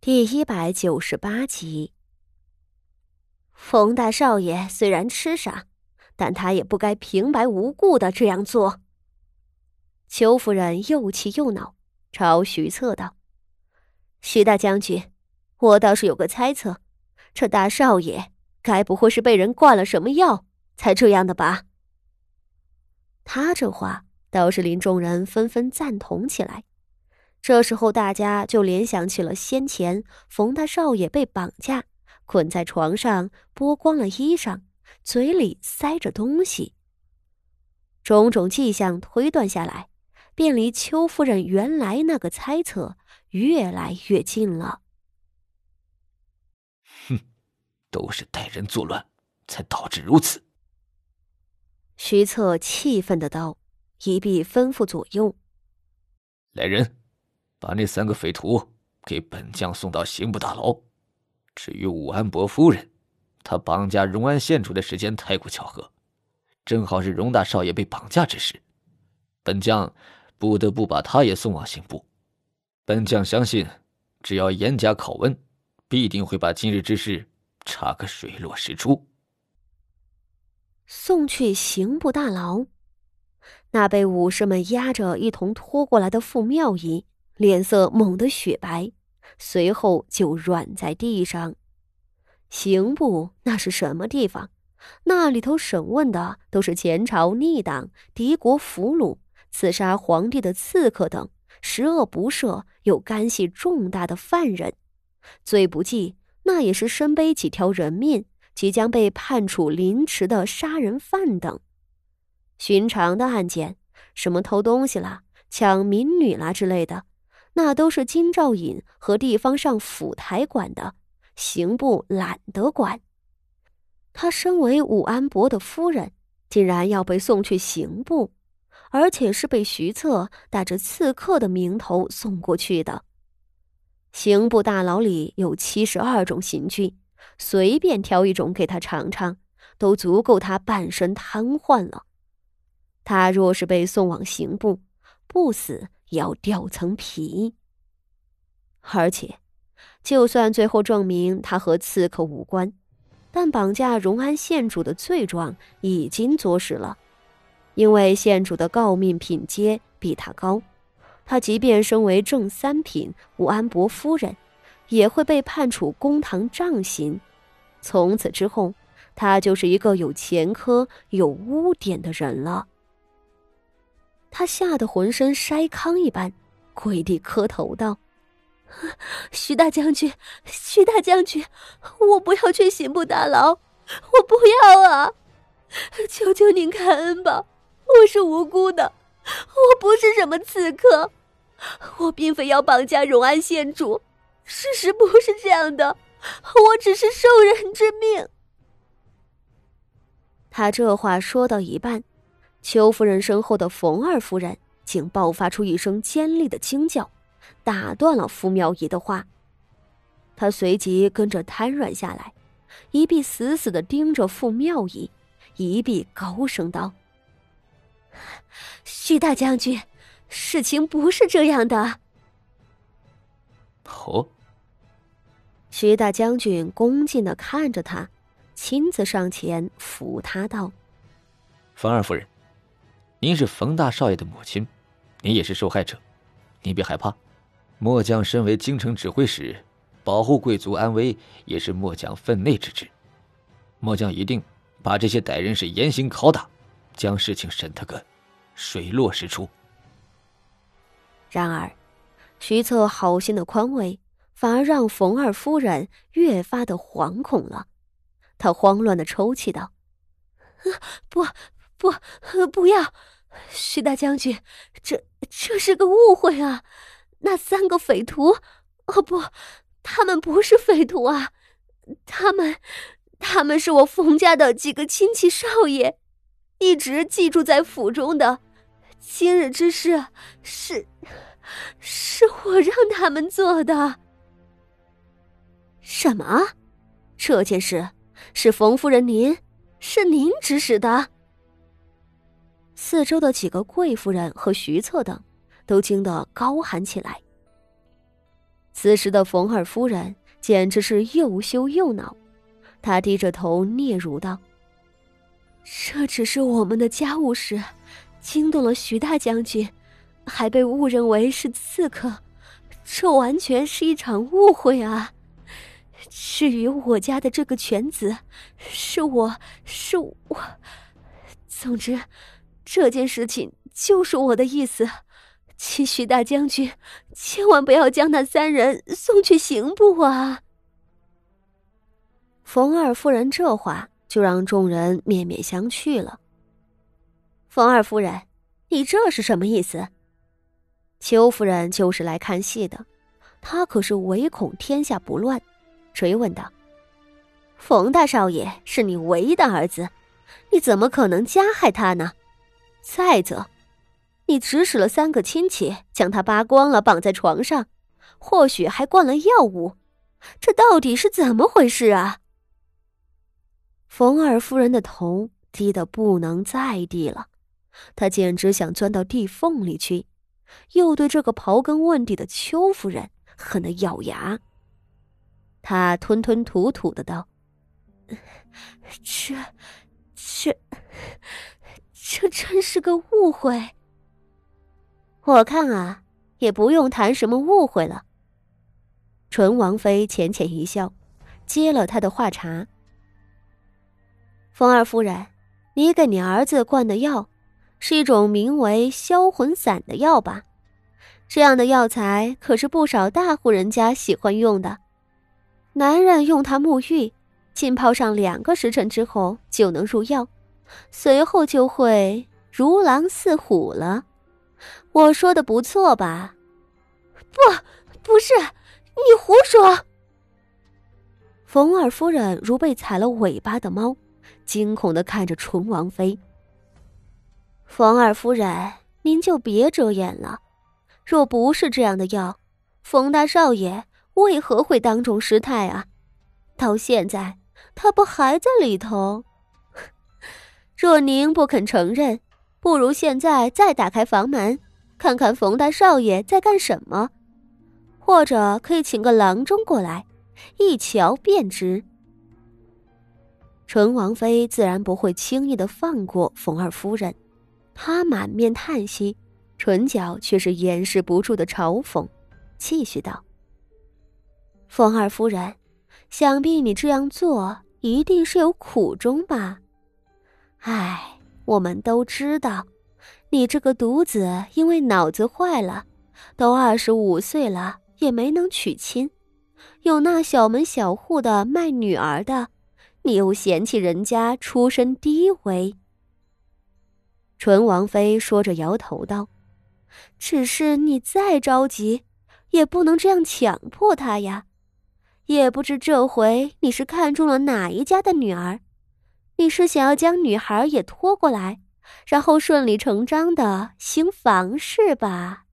第一百九十八集。冯大少爷虽然痴傻，但他也不该平白无故的这样做。邱夫人又气又恼，朝徐策道：“徐大将军，我倒是有个猜测，这大少爷该不会是被人灌了什么药才这样的吧？”他这话倒是令众人纷纷赞同起来。这时候，大家就联想起了先前冯大少爷被绑架，捆在床上，剥光了衣裳，嘴里塞着东西。种种迹象推断下来，便离邱夫人原来那个猜测越来越近了。哼，都是带人作乱，才导致如此。徐策气愤的道，一臂吩咐左右：“来人！”把那三个匪徒给本将送到刑部大牢。至于武安伯夫人，她绑架荣安县主的时间太过巧合，正好是荣大少爷被绑架之时，本将不得不把他也送往刑部。本将相信，只要严加拷问，必定会把今日之事查个水落石出。送去刑部大牢，那被武士们压着一同拖过来的傅妙仪。脸色猛地雪白，随后就软在地上。刑部那是什么地方？那里头审问的都是前朝逆党、敌国俘虏、刺杀皇帝的刺客等十恶不赦又干系重大的犯人。最不济，那也是身背几条人命、即将被判处凌迟的杀人犯等。寻常的案件，什么偷东西啦、抢民女啦之类的。那都是金兆尹和地方上府台管的，刑部懒得管。他身为武安伯的夫人，竟然要被送去刑部，而且是被徐策带着刺客的名头送过去的。刑部大牢里有七十二种刑具，随便挑一种给他尝尝，都足够他半身瘫痪了。他若是被送往刑部，不死。要掉层皮，而且，就算最后证明他和刺客无关，但绑架荣安县主的罪状已经作实了。因为县主的诰命品阶比他高，他即便身为正三品武安伯夫人，也会被判处公堂杖刑。从此之后，他就是一个有前科、有污点的人了。他吓得浑身筛糠一般，跪地磕头道：“徐大将军，徐大将军，我不要去刑部大牢，我不要啊！求求您开恩吧，我是无辜的，我不是什么刺客，我并非要绑架荣安县主，事实不是这样的，我只是受人之命。”他这话说到一半。邱夫人身后的冯二夫人竟爆发出一声尖利的惊叫，打断了傅妙仪的话。她随即跟着瘫软下来，一臂死死的盯着傅妙仪，一臂高声道：“徐大将军，事情不是这样的。”哦。徐大将军恭敬的看着他，亲自上前扶他道：“冯二夫人。”您是冯大少爷的母亲，您也是受害者，您别害怕。末将身为京城指挥使，保护贵族安危也是末将分内之职。末将一定把这些歹人是严刑拷打，将事情审他个水落石出。然而，徐策好心的宽慰，反而让冯二夫人越发的惶恐了。她慌乱的抽泣道：“不。”不，不要，徐大将军，这这是个误会啊！那三个匪徒，哦不，他们不是匪徒啊，他们，他们是我冯家的几个亲戚少爷，一直寄住在府中的。今日之事，是，是我让他们做的。什么？这件事是冯夫人您，是您指使的？四周的几个贵夫人和徐策等，都惊得高喊起来。此时的冯二夫人简直是又羞又恼，她低着头嗫嚅道：“这只是我们的家务事，惊动了徐大将军，还被误认为是刺客，这完全是一场误会啊！至于我家的这个犬子，是我是我，总之，这件事情就是我的意思。”请徐大将军，千万不要将那三人送去刑部啊！冯二夫人这话就让众人面面相觑了。冯二夫人，你这是什么意思？邱夫人就是来看戏的，她可是唯恐天下不乱，追问道：“冯大少爷是你唯一的儿子，你怎么可能加害他呢？再则……”你指使了三个亲戚将他扒光了绑在床上，或许还灌了药物，这到底是怎么回事啊？冯二夫人的头低得不能再低了，她简直想钻到地缝里去，又对这个刨根问底的邱夫人恨得咬牙。她吞吞吐吐的道：“ 这，这，真是个误会。”我看啊，也不用谈什么误会了。纯王妃浅浅一笑，接了他的话茬：“冯二夫人，你给你儿子灌的药，是一种名为销魂散的药吧？这样的药材可是不少大户人家喜欢用的。男人用它沐浴，浸泡上两个时辰之后就能入药，随后就会如狼似虎了。”我说的不错吧？不，不是，你胡说！冯二夫人如被踩了尾巴的猫，惊恐的看着纯王妃。冯二夫人，您就别遮掩了。若不是这样的药，冯大少爷为何会当众失态啊？到现在，他不还在里头？若您不肯承认，不如现在再打开房门。看看冯大少爷在干什么，或者可以请个郎中过来，一瞧便知。纯王妃自然不会轻易的放过冯二夫人，她满面叹息，唇角却是掩饰不住的嘲讽，继续道：“冯二夫人，想必你这样做一定是有苦衷吧？唉，我们都知道。”你这个独子，因为脑子坏了，都二十五岁了，也没能娶亲。有那小门小户的卖女儿的，你又嫌弃人家出身低微。纯王妃说着摇头道：“只是你再着急，也不能这样强迫他呀。也不知这回你是看中了哪一家的女儿，你是想要将女孩也拖过来？”然后顺理成章的行房事吧。